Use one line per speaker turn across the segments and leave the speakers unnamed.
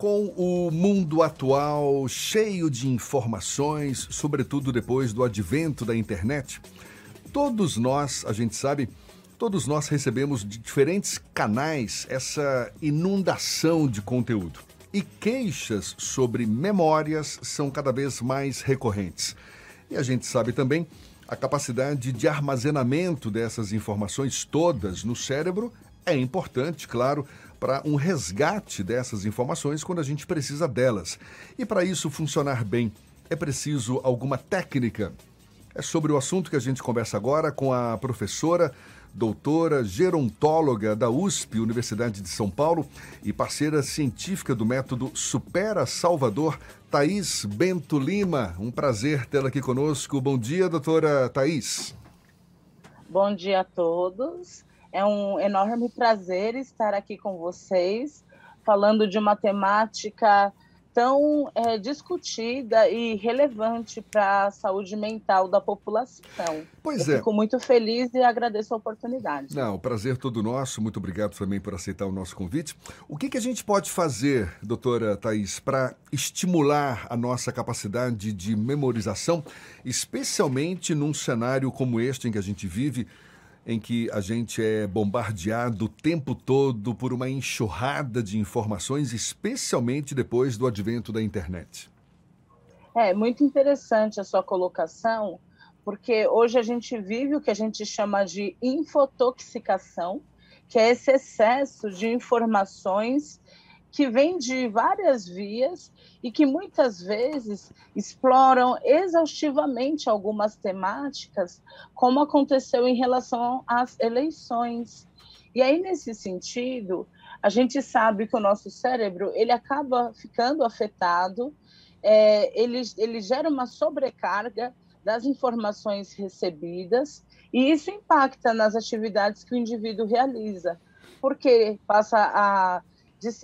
Com o mundo atual cheio de informações, sobretudo depois do advento da internet, todos nós, a gente sabe, todos nós recebemos de diferentes canais essa inundação de conteúdo. E queixas sobre memórias são cada vez mais recorrentes. E a gente sabe também a capacidade de armazenamento dessas informações todas no cérebro é importante, claro, para um resgate dessas informações quando a gente precisa delas. E para isso funcionar bem, é preciso alguma técnica. É sobre o assunto que a gente conversa agora com a professora, doutora gerontóloga da USP, Universidade de São Paulo, e parceira científica do método Supera Salvador, Thaís Bento Lima. Um prazer tê-la aqui conosco. Bom dia, doutora Thaís.
Bom dia a todos. É um enorme prazer estar aqui com vocês, falando de uma temática tão é, discutida e relevante para a saúde mental da população.
Pois
Eu
é.
Fico muito feliz e agradeço a oportunidade.
Não, o prazer todo nosso. Muito obrigado também por aceitar o nosso convite. O que, que a gente pode fazer, doutora Thais, para estimular a nossa capacidade de memorização, especialmente num cenário como este em que a gente vive, em que a gente é bombardeado o tempo todo por uma enxurrada de informações, especialmente depois do advento da internet.
É muito interessante a sua colocação, porque hoje a gente vive o que a gente chama de infotoxicação, que é esse excesso de informações que vem de várias vias e que muitas vezes exploram exaustivamente algumas temáticas, como aconteceu em relação às eleições. E aí, nesse sentido, a gente sabe que o nosso cérebro ele acaba ficando afetado, é, ele, ele gera uma sobrecarga das informações recebidas, e isso impacta nas atividades que o indivíduo realiza, porque passa a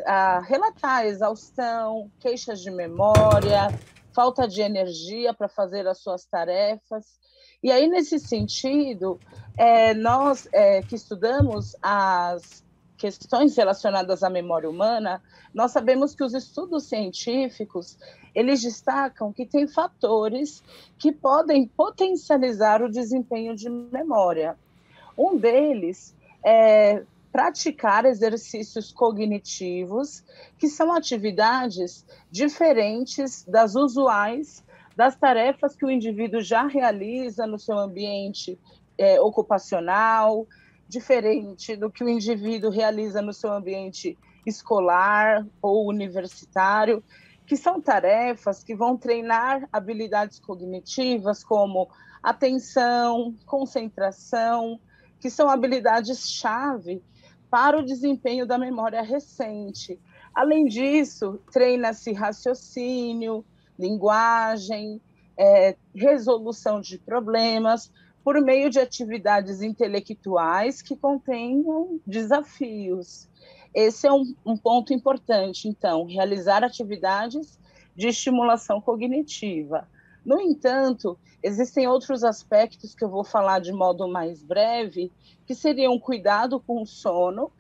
a relatar exaustão, queixas de memória, falta de energia para fazer as suas tarefas. E aí, nesse sentido, é, nós é, que estudamos as questões relacionadas à memória humana, nós sabemos que os estudos científicos eles destacam que tem fatores que podem potencializar o desempenho de memória. Um deles é praticar exercícios cognitivos, que são atividades diferentes das usuais das tarefas que o indivíduo já realiza no seu ambiente é, ocupacional, diferente do que o indivíduo realiza no seu ambiente escolar ou universitário, que são tarefas que vão treinar habilidades cognitivas como atenção, concentração, que são habilidades-chave para o desempenho da memória recente. Além disso, treina-se raciocínio, linguagem, é, resolução de problemas, por meio de atividades intelectuais que contenham desafios. Esse é um, um ponto importante, então, realizar atividades de estimulação cognitiva. No entanto, existem outros aspectos que eu vou falar de modo mais breve, que seriam cuidado com o sono,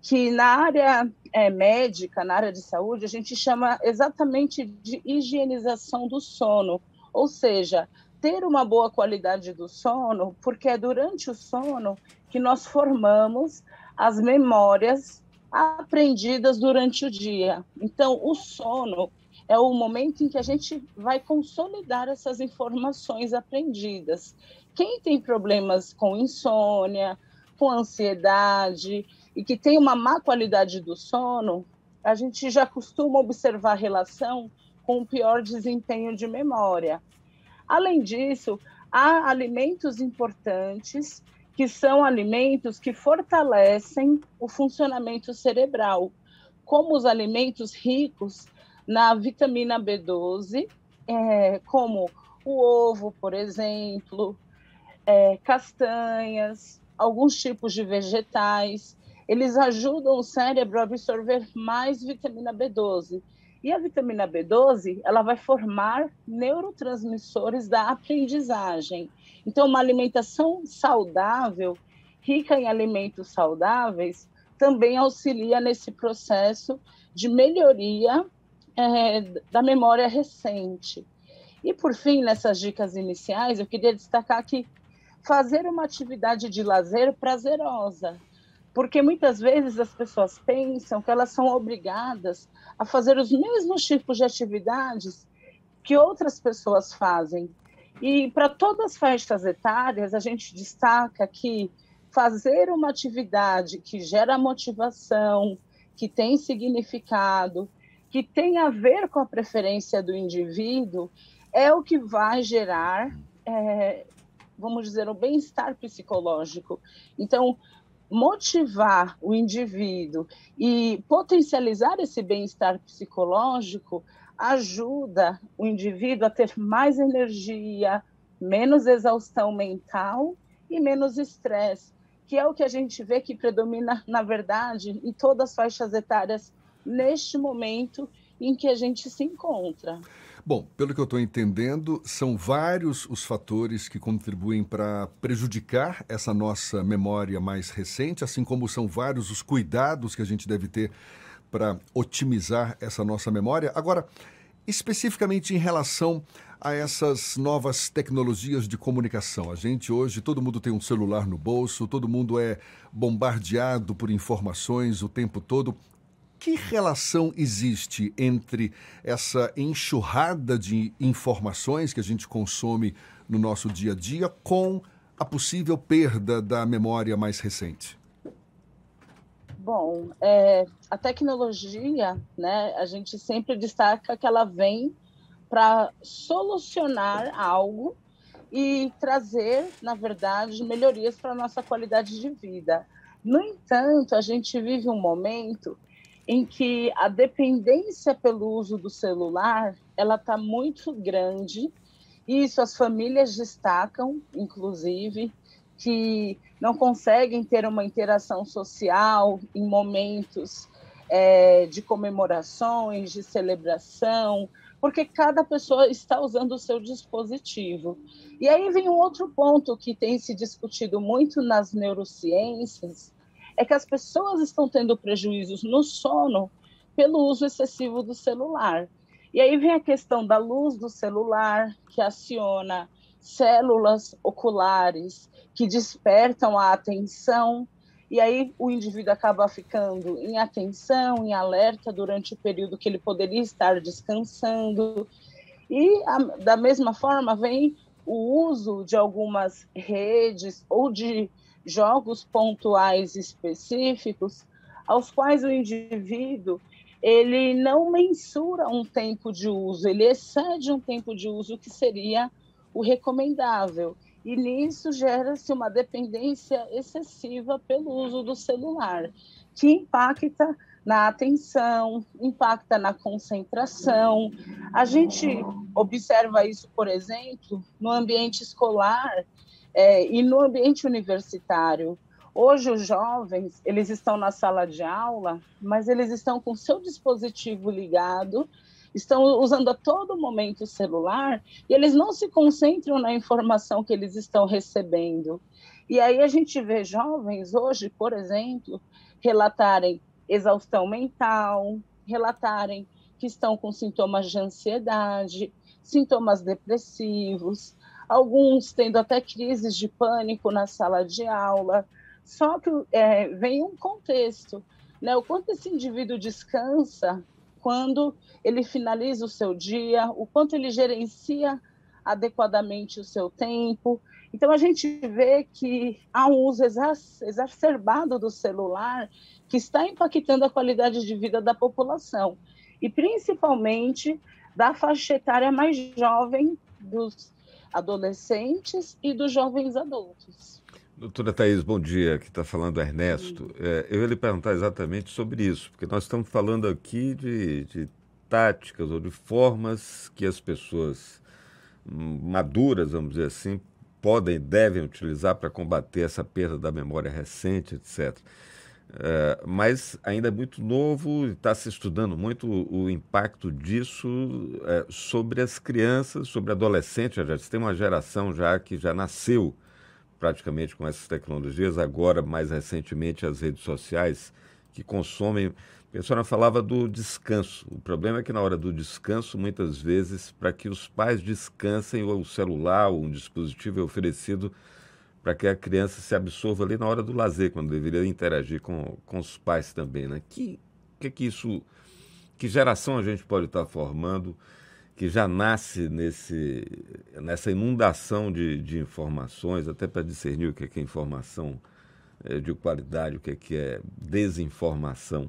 que na área é, médica, na área de saúde, a gente chama exatamente de higienização do sono, ou seja, ter uma boa qualidade do sono, porque é durante o sono que nós formamos as memórias aprendidas durante o dia. Então, o sono é o momento em que a gente vai consolidar essas informações aprendidas. Quem tem problemas com insônia, com ansiedade e que tem uma má qualidade do sono, a gente já costuma observar relação com o pior desempenho de memória. Além disso, há alimentos importantes que são alimentos que fortalecem o funcionamento cerebral, como os alimentos ricos na vitamina B12, é, como o ovo, por exemplo, é, castanhas, alguns tipos de vegetais. Eles ajudam o cérebro a absorver mais vitamina B12. E a vitamina B12, ela vai formar neurotransmissores da aprendizagem. Então, uma alimentação saudável, rica em alimentos saudáveis, também auxilia nesse processo de melhoria é, da memória recente. E, por fim, nessas dicas iniciais, eu queria destacar que fazer uma atividade de lazer prazerosa, porque muitas vezes as pessoas pensam que elas são obrigadas a fazer os mesmos tipos de atividades que outras pessoas fazem. E para todas as faixas etárias, a gente destaca que fazer uma atividade que gera motivação, que tem significado, que tem a ver com a preferência do indivíduo, é o que vai gerar, é, vamos dizer, o bem-estar psicológico. Então, motivar o indivíduo e potencializar esse bem-estar psicológico ajuda o indivíduo a ter mais energia, menos exaustão mental e menos estresse, que é o que a gente vê que predomina, na verdade, em todas as faixas etárias neste momento em que a gente se encontra.
Bom, pelo que eu estou entendendo, são vários os fatores que contribuem para prejudicar essa nossa memória mais recente, assim como são vários os cuidados que a gente deve ter para otimizar essa nossa memória. Agora, especificamente em relação a essas novas tecnologias de comunicação. A gente hoje, todo mundo tem um celular no bolso, todo mundo é bombardeado por informações o tempo todo. Que relação existe entre essa enxurrada de informações que a gente consome no nosso dia a dia com a possível perda da memória mais recente?
Bom, é, a tecnologia, né, a gente sempre destaca que ela vem para solucionar algo e trazer, na verdade, melhorias para a nossa qualidade de vida. No entanto, a gente vive um momento em que a dependência pelo uso do celular ela está muito grande. Isso as famílias destacam, inclusive, que não conseguem ter uma interação social em momentos é, de comemorações, de celebração, porque cada pessoa está usando o seu dispositivo. E aí vem um outro ponto que tem se discutido muito nas neurociências, é que as pessoas estão tendo prejuízos no sono pelo uso excessivo do celular. E aí vem a questão da luz do celular, que aciona células oculares que despertam a atenção, e aí o indivíduo acaba ficando em atenção, em alerta durante o período que ele poderia estar descansando. E a, da mesma forma vem o uso de algumas redes ou de jogos pontuais específicos aos quais o indivíduo ele não mensura um tempo de uso, ele excede um tempo de uso que seria o recomendável. E nisso gera-se uma dependência excessiva pelo uso do celular, que impacta na atenção, impacta na concentração. A gente observa isso, por exemplo, no ambiente escolar, é, e no ambiente universitário, hoje os jovens, eles estão na sala de aula, mas eles estão com seu dispositivo ligado, estão usando a todo momento o celular e eles não se concentram na informação que eles estão recebendo. E aí a gente vê jovens hoje, por exemplo, relatarem exaustão mental, relatarem que estão com sintomas de ansiedade, sintomas depressivos, alguns tendo até crises de pânico na sala de aula. Só que é, vem um contexto, né? O quanto esse indivíduo descansa quando ele finaliza o seu dia, o quanto ele gerencia adequadamente o seu tempo. Então a gente vê que há um uso exacerbado do celular que está impactando a qualidade de vida da população e principalmente da faixa etária mais jovem dos adolescentes e dos jovens adultos.
Doutora Thais, bom dia. Aqui está falando Ernesto. É, eu ia lhe perguntar exatamente sobre isso, porque nós estamos falando aqui de, de táticas ou de formas que as pessoas maduras, vamos dizer assim, podem, devem utilizar para combater essa perda da memória recente, etc. É, mas ainda é muito novo, está se estudando muito o, impacto disso é, sobre as crianças, sobre adolescentes. Já tem uma geração já que já nasceu praticamente com essas tecnologias, agora mais recentemente as redes sociais que consomem A senhora falava do descanso. O problema é que na hora do descanso, muitas vezes, para que os pais descansem, o celular ou um dispositivo é oferecido para que a criança se absorva ali na hora do lazer, quando deveria interagir com, com os pais também. Né? Que, que que isso, que geração a gente pode estar formando que já nasce nesse, nessa inundação de, de informações, até para discernir o que é, que é informação é, de qualidade, o que é, que é desinformação?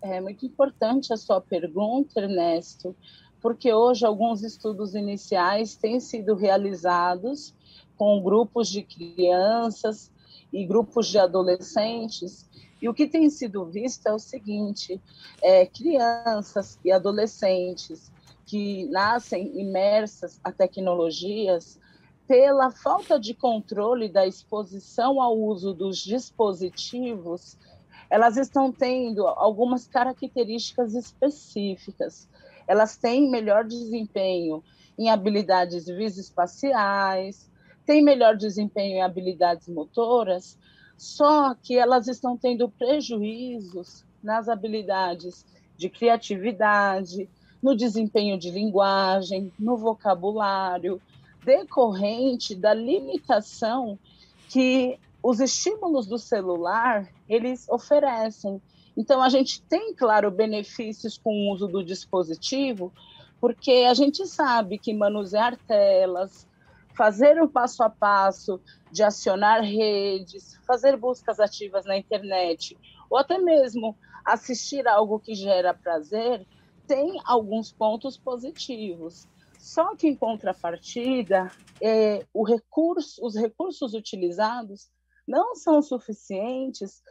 É muito importante a sua pergunta, Ernesto, porque hoje alguns estudos iniciais têm sido realizados com grupos de crianças e grupos de adolescentes e o que tem sido visto é o seguinte: é, crianças e adolescentes que nascem imersas a tecnologias, pela falta de controle da exposição ao uso dos dispositivos, elas estão tendo algumas características específicas. Elas têm melhor desempenho em habilidades visoespaciais, têm melhor desempenho em habilidades motoras, só que elas estão tendo prejuízos nas habilidades de criatividade, no desempenho de linguagem, no vocabulário, decorrente da limitação que os estímulos do celular eles oferecem. Então a gente tem, claro, benefícios com o uso do dispositivo, porque a gente sabe que manusear telas, fazer o passo a passo de acionar redes, fazer buscas ativas na internet, ou até mesmo assistir algo que gera prazer, tem alguns pontos positivos. Só que, em contrapartida, é, recurso, os recursos utilizados não são suficientes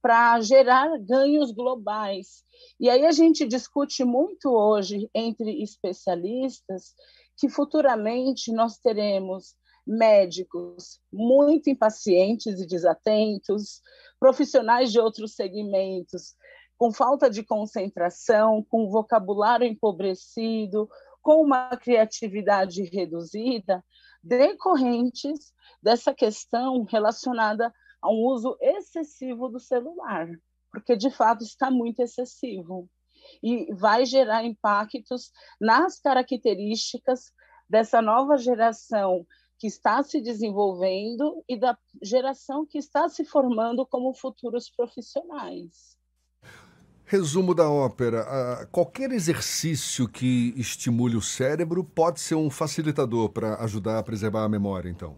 para gerar ganhos globais. E aí a gente discute muito hoje entre especialistas que futuramente nós teremos médicos muito impacientes e desatentos, profissionais de outros segmentos com falta de concentração, com vocabulário empobrecido, com uma criatividade reduzida, decorrentes dessa questão relacionada a um uso excessivo do celular, porque de fato está muito excessivo e vai gerar impactos nas características dessa nova geração que está se desenvolvendo e da geração que está se formando como futuros profissionais.
Resumo da ópera: qualquer exercício que estimule o cérebro pode ser um facilitador para ajudar a preservar a memória, então.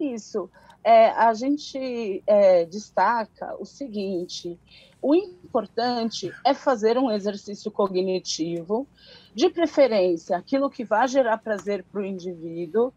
Isso. É, a gente é, destaca o seguinte: o importante é fazer um exercício cognitivo, de preferência aquilo que vai gerar prazer para o indivíduo,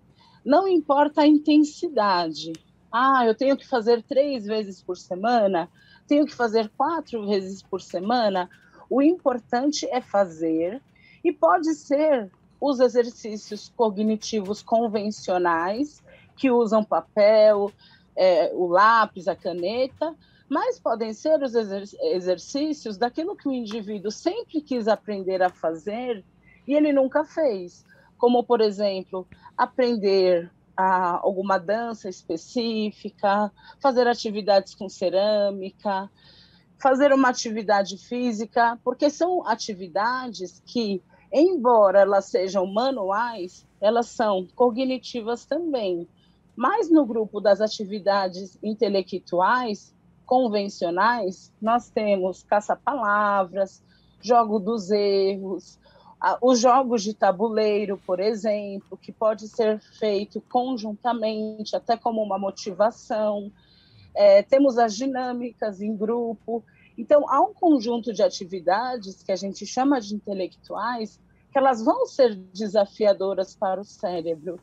não importa a intensidade. Ah, eu tenho que fazer três vezes por semana, tenho que fazer quatro vezes por semana. O importante é fazer, e pode ser os exercícios cognitivos convencionais, que usam papel, é, o lápis, a caneta, mas podem ser os exercícios daquilo que o indivíduo sempre quis aprender a fazer e ele nunca fez, como, por exemplo, aprender a alguma dança específica, fazer atividades com cerâmica, fazer uma atividade física, porque são atividades que, embora elas sejam manuais, elas são cognitivas também. Mas no grupo das atividades intelectuais, convencionais, nós temos caça-palavras, jogo dos erros, os jogos de tabuleiro, por exemplo, que pode ser feito conjuntamente, até como uma motivação. É, temos as dinâmicas em grupo. Então, há um conjunto de atividades que a gente chama de intelectuais, que elas vão ser desafiadoras para o cérebro.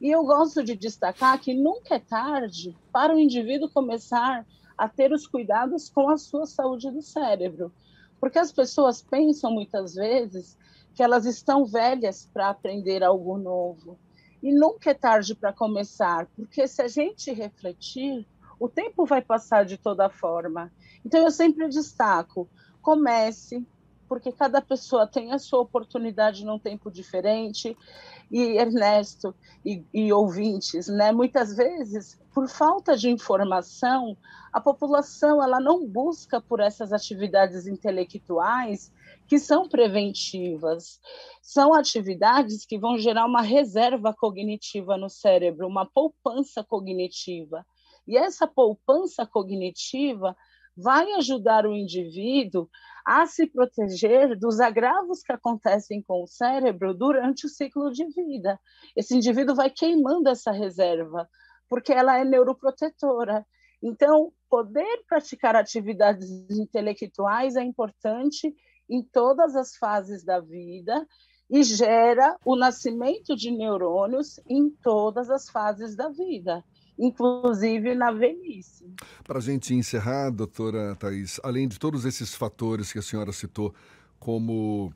E eu gosto de destacar que nunca é tarde para o indivíduo começar a ter os cuidados com a sua saúde do cérebro. Porque as pessoas pensam muitas vezes que elas estão velhas para aprender algo novo. E nunca é tarde para começar, porque se a gente refletir, o tempo vai passar de toda forma. Então eu sempre destaco: comece, porque cada pessoa tem a sua oportunidade num tempo diferente. E Ernesto e, e ouvintes, né? Muitas vezes, por falta de informação, a população ela não busca por essas atividades intelectuais que são preventivas. São atividades que vão gerar uma reserva cognitiva no cérebro, uma poupança cognitiva. E essa poupança cognitiva vai ajudar o indivíduo a se proteger dos agravos que acontecem com o cérebro durante o ciclo de vida. Esse indivíduo vai queimando essa reserva, porque ela é neuroprotetora. Então, poder praticar atividades intelectuais é importante em todas as fases da vida e gera o nascimento de neurônios em todas as fases da vida inclusive na velhice.
Para a gente encerrar, doutora Thais, além de todos esses fatores que a senhora citou como,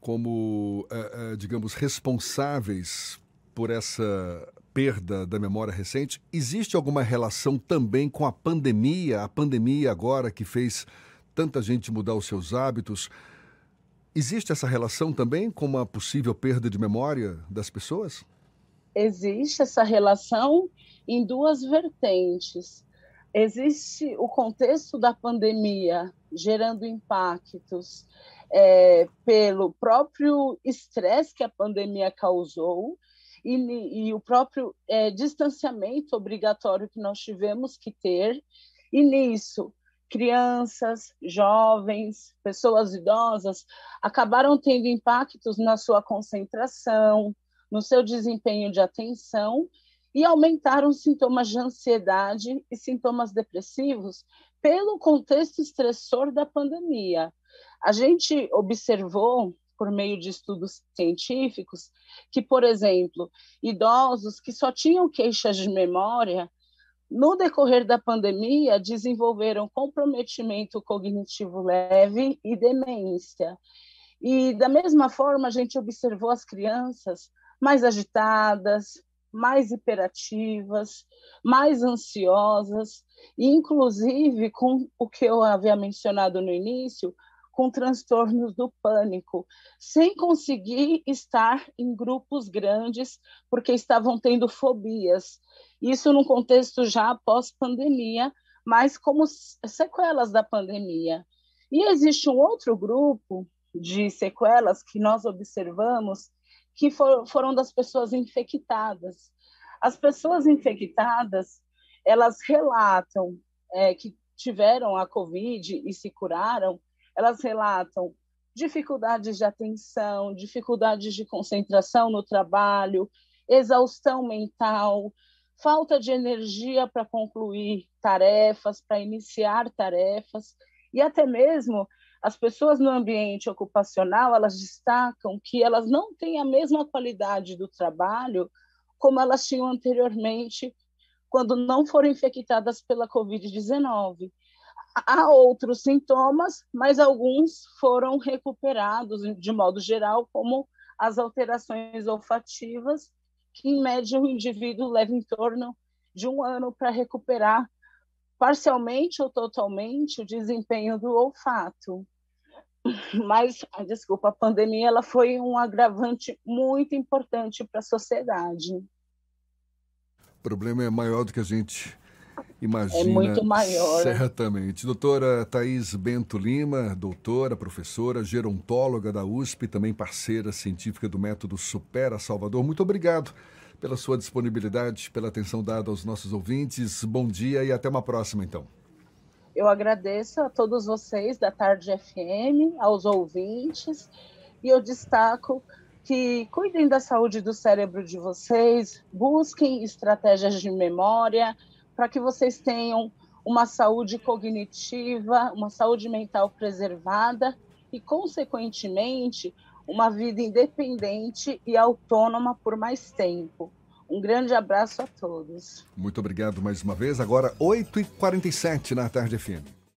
como é, é, digamos, responsáveis por essa perda da memória recente, existe alguma relação também com a pandemia, a pandemia agora que fez tanta gente mudar os seus hábitos? Existe essa relação também com uma possível perda de memória das pessoas?
Existe essa relação em duas vertentes. Existe o contexto da pandemia gerando impactos é, pelo próprio estresse que a pandemia causou e, e o próprio é, distanciamento obrigatório que nós tivemos que ter, e nisso crianças, jovens, pessoas idosas acabaram tendo impactos na sua concentração, no seu desempenho de atenção e aumentaram sintomas de ansiedade e sintomas depressivos pelo contexto estressor da pandemia. A gente observou, por meio de estudos científicos, que, por exemplo, idosos que só tinham queixas de memória, no decorrer da pandemia, desenvolveram comprometimento cognitivo leve e demência. E, da mesma forma, a gente observou as crianças mais agitadas, mais hiperativas, mais ansiosas, e inclusive com o que eu havia mencionado no início, com transtornos do pânico, sem conseguir estar em grupos grandes, porque estavam tendo fobias. Isso num contexto já pós-pandemia, mas como sequelas da pandemia. E existe um outro grupo de sequelas que nós observamos, que for, foram das pessoas infectadas. As pessoas infectadas, elas relatam é, que tiveram a Covid e se curaram, elas relatam dificuldades de atenção, dificuldades de concentração no trabalho, exaustão mental, falta de energia para concluir tarefas, para iniciar tarefas, e até mesmo as pessoas no ambiente ocupacional, elas destacam que elas não têm a mesma qualidade do trabalho como elas tinham anteriormente, quando não foram infectadas pela Covid-19. Há outros sintomas, mas alguns foram recuperados de modo geral, como as alterações olfativas, que em média o indivíduo leva em torno de um ano para recuperar parcialmente ou totalmente o desempenho do olfato. Mas, desculpa, a pandemia ela foi um agravante muito importante para a sociedade.
O problema é maior do que a gente imagina. É
muito maior.
Certamente. Doutora Thais Bento Lima, doutora, professora, gerontóloga da USP, também parceira científica do método Supera Salvador. Muito obrigado pela sua disponibilidade, pela atenção dada aos nossos ouvintes. Bom dia e até uma próxima, então.
Eu agradeço a todos vocês da Tarde FM, aos ouvintes, e eu destaco que cuidem da saúde do cérebro de vocês, busquem estratégias de memória para que vocês tenham uma saúde cognitiva, uma saúde mental preservada e, consequentemente, uma vida independente e autônoma por mais tempo. Um grande abraço a todos.
Muito obrigado mais uma vez. Agora, 8h47 na Tarde FM.